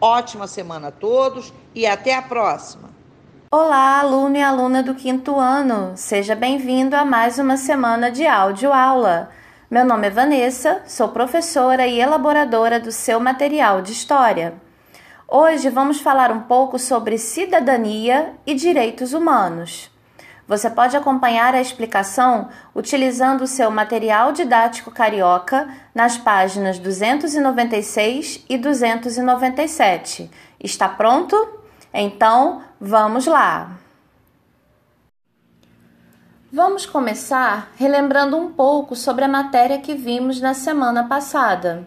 Ótima semana a todos e até a próxima! Olá, aluno e aluna do quinto ano! Seja bem-vindo a mais uma semana de áudio aula. Meu nome é Vanessa, sou professora e elaboradora do seu material de história. Hoje vamos falar um pouco sobre cidadania e direitos humanos. Você pode acompanhar a explicação utilizando o seu material didático carioca nas páginas 296 e 297. Está pronto? Então, vamos lá! Vamos começar relembrando um pouco sobre a matéria que vimos na semana passada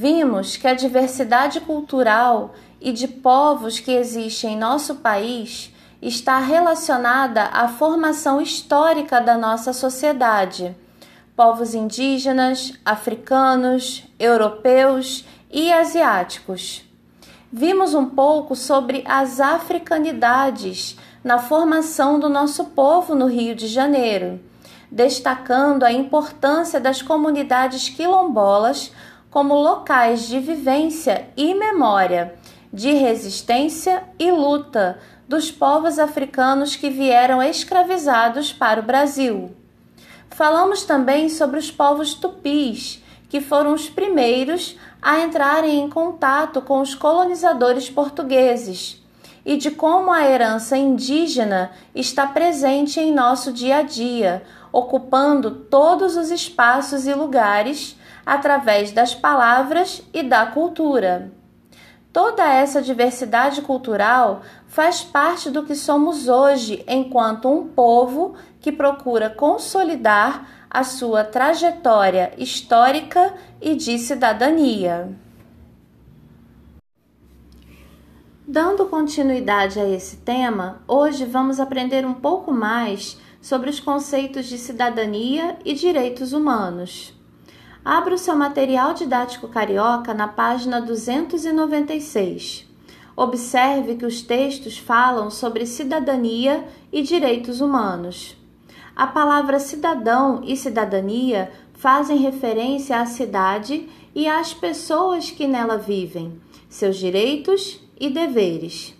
vimos que a diversidade cultural e de povos que existe em nosso país está relacionada à formação histórica da nossa sociedade. Povos indígenas, africanos, europeus e asiáticos. Vimos um pouco sobre as africanidades na formação do nosso povo no Rio de Janeiro, destacando a importância das comunidades quilombolas como locais de vivência e memória, de resistência e luta dos povos africanos que vieram escravizados para o Brasil. Falamos também sobre os povos tupis, que foram os primeiros a entrarem em contato com os colonizadores portugueses, e de como a herança indígena está presente em nosso dia a dia, ocupando todos os espaços e lugares através das palavras e da cultura. Toda essa diversidade cultural faz parte do que somos hoje enquanto um povo que procura consolidar a sua trajetória histórica e de cidadania. Dando continuidade a esse tema, hoje vamos aprender um pouco mais sobre os conceitos de cidadania e direitos humanos. Abra o seu material didático carioca na página 296. Observe que os textos falam sobre cidadania e direitos humanos. A palavra cidadão e cidadania fazem referência à cidade e às pessoas que nela vivem, seus direitos e deveres.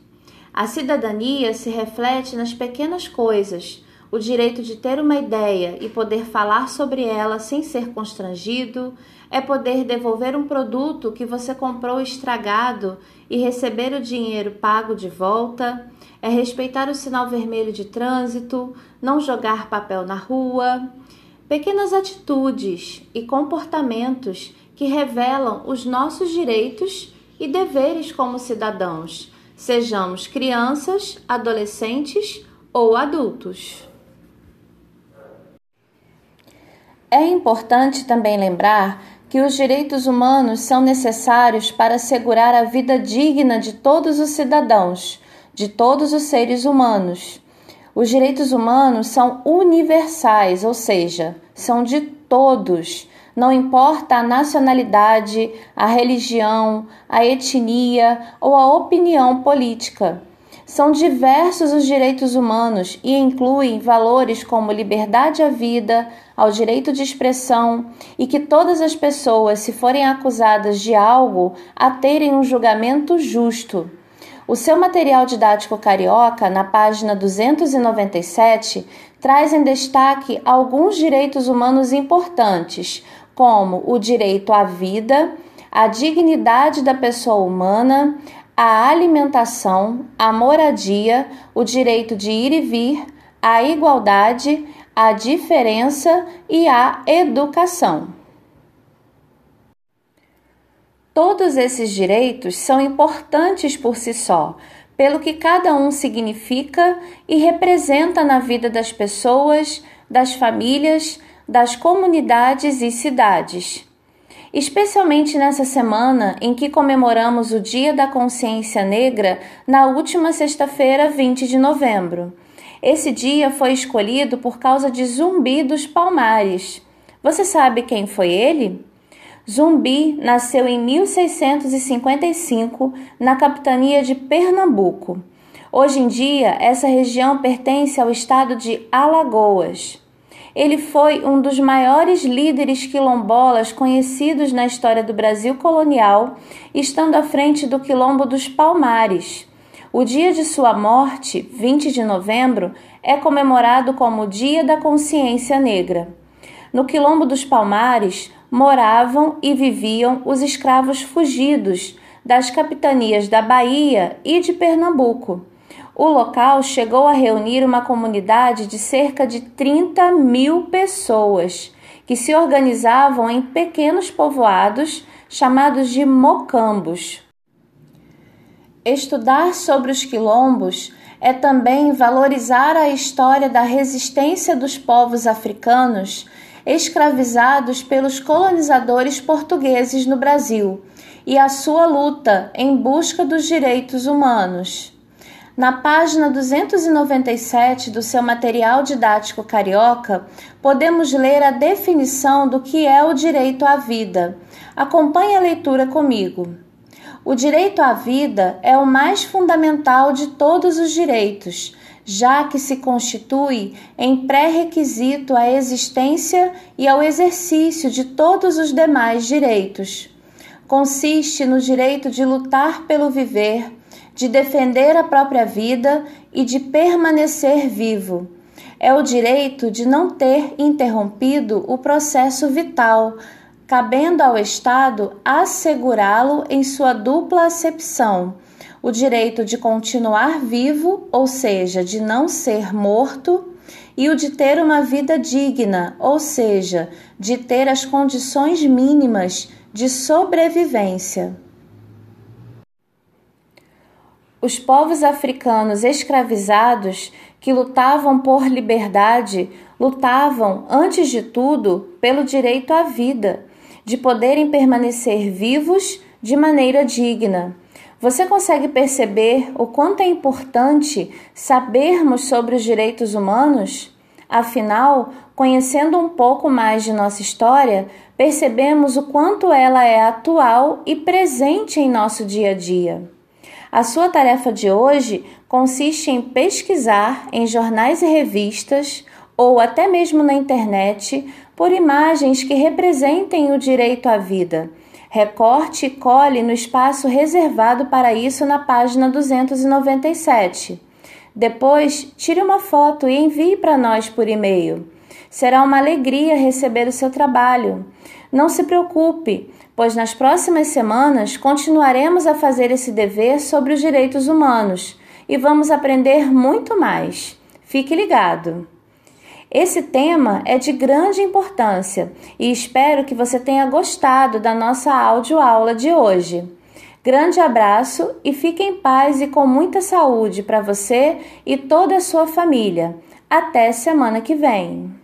A cidadania se reflete nas pequenas coisas, o direito de ter uma ideia e poder falar sobre ela sem ser constrangido, é poder devolver um produto que você comprou estragado e receber o dinheiro pago de volta, é respeitar o sinal vermelho de trânsito, não jogar papel na rua. Pequenas atitudes e comportamentos que revelam os nossos direitos e deveres como cidadãos, sejamos crianças, adolescentes ou adultos. É importante também lembrar que os direitos humanos são necessários para assegurar a vida digna de todos os cidadãos, de todos os seres humanos. Os direitos humanos são universais, ou seja, são de todos, não importa a nacionalidade, a religião, a etnia ou a opinião política. São diversos os direitos humanos e incluem valores como liberdade à vida, ao direito de expressão e que todas as pessoas, se forem acusadas de algo, a terem um julgamento justo. O seu material didático carioca, na página 297, traz em destaque alguns direitos humanos importantes, como o direito à vida, a dignidade da pessoa humana, a alimentação, a moradia, o direito de ir e vir, a igualdade, a diferença e a educação. Todos esses direitos são importantes por si só, pelo que cada um significa e representa na vida das pessoas, das famílias, das comunidades e cidades. Especialmente nessa semana em que comemoramos o Dia da Consciência Negra, na última sexta-feira, 20 de novembro. Esse dia foi escolhido por causa de Zumbi dos Palmares. Você sabe quem foi ele? Zumbi nasceu em 1655 na capitania de Pernambuco. Hoje em dia, essa região pertence ao estado de Alagoas. Ele foi um dos maiores líderes quilombolas conhecidos na história do Brasil colonial, estando à frente do Quilombo dos Palmares. O dia de sua morte, 20 de novembro, é comemorado como Dia da Consciência Negra. No Quilombo dos Palmares, moravam e viviam os escravos fugidos das capitanias da Bahia e de Pernambuco. O local chegou a reunir uma comunidade de cerca de 30 mil pessoas, que se organizavam em pequenos povoados chamados de mocambos. Estudar sobre os quilombos é também valorizar a história da resistência dos povos africanos escravizados pelos colonizadores portugueses no Brasil e a sua luta em busca dos direitos humanos. Na página 297 do seu material didático carioca, podemos ler a definição do que é o direito à vida. Acompanhe a leitura comigo. O direito à vida é o mais fundamental de todos os direitos já que se constitui em pré-requisito à existência e ao exercício de todos os demais direitos. Consiste no direito de lutar pelo viver, de defender a própria vida e de permanecer vivo. É o direito de não ter interrompido o processo vital, cabendo ao Estado assegurá-lo em sua dupla acepção o direito de continuar vivo, ou seja, de não ser morto, e o de ter uma vida digna, ou seja, de ter as condições mínimas de sobrevivência. Os povos africanos escravizados que lutavam por liberdade lutavam, antes de tudo, pelo direito à vida, de poderem permanecer vivos de maneira digna. Você consegue perceber o quanto é importante sabermos sobre os direitos humanos? Afinal, conhecendo um pouco mais de nossa história, percebemos o quanto ela é atual e presente em nosso dia a dia. A sua tarefa de hoje consiste em pesquisar em jornais e revistas ou até mesmo na internet por imagens que representem o direito à vida Recorte e cole no espaço reservado para isso na página 297. Depois, tire uma foto e envie para nós por e-mail. Será uma alegria receber o seu trabalho. Não se preocupe, pois nas próximas semanas continuaremos a fazer esse dever sobre os direitos humanos e vamos aprender muito mais. Fique ligado! Esse tema é de grande importância e espero que você tenha gostado da nossa audioaula de hoje. Grande abraço e fique em paz e com muita saúde para você e toda a sua família. Até semana que vem!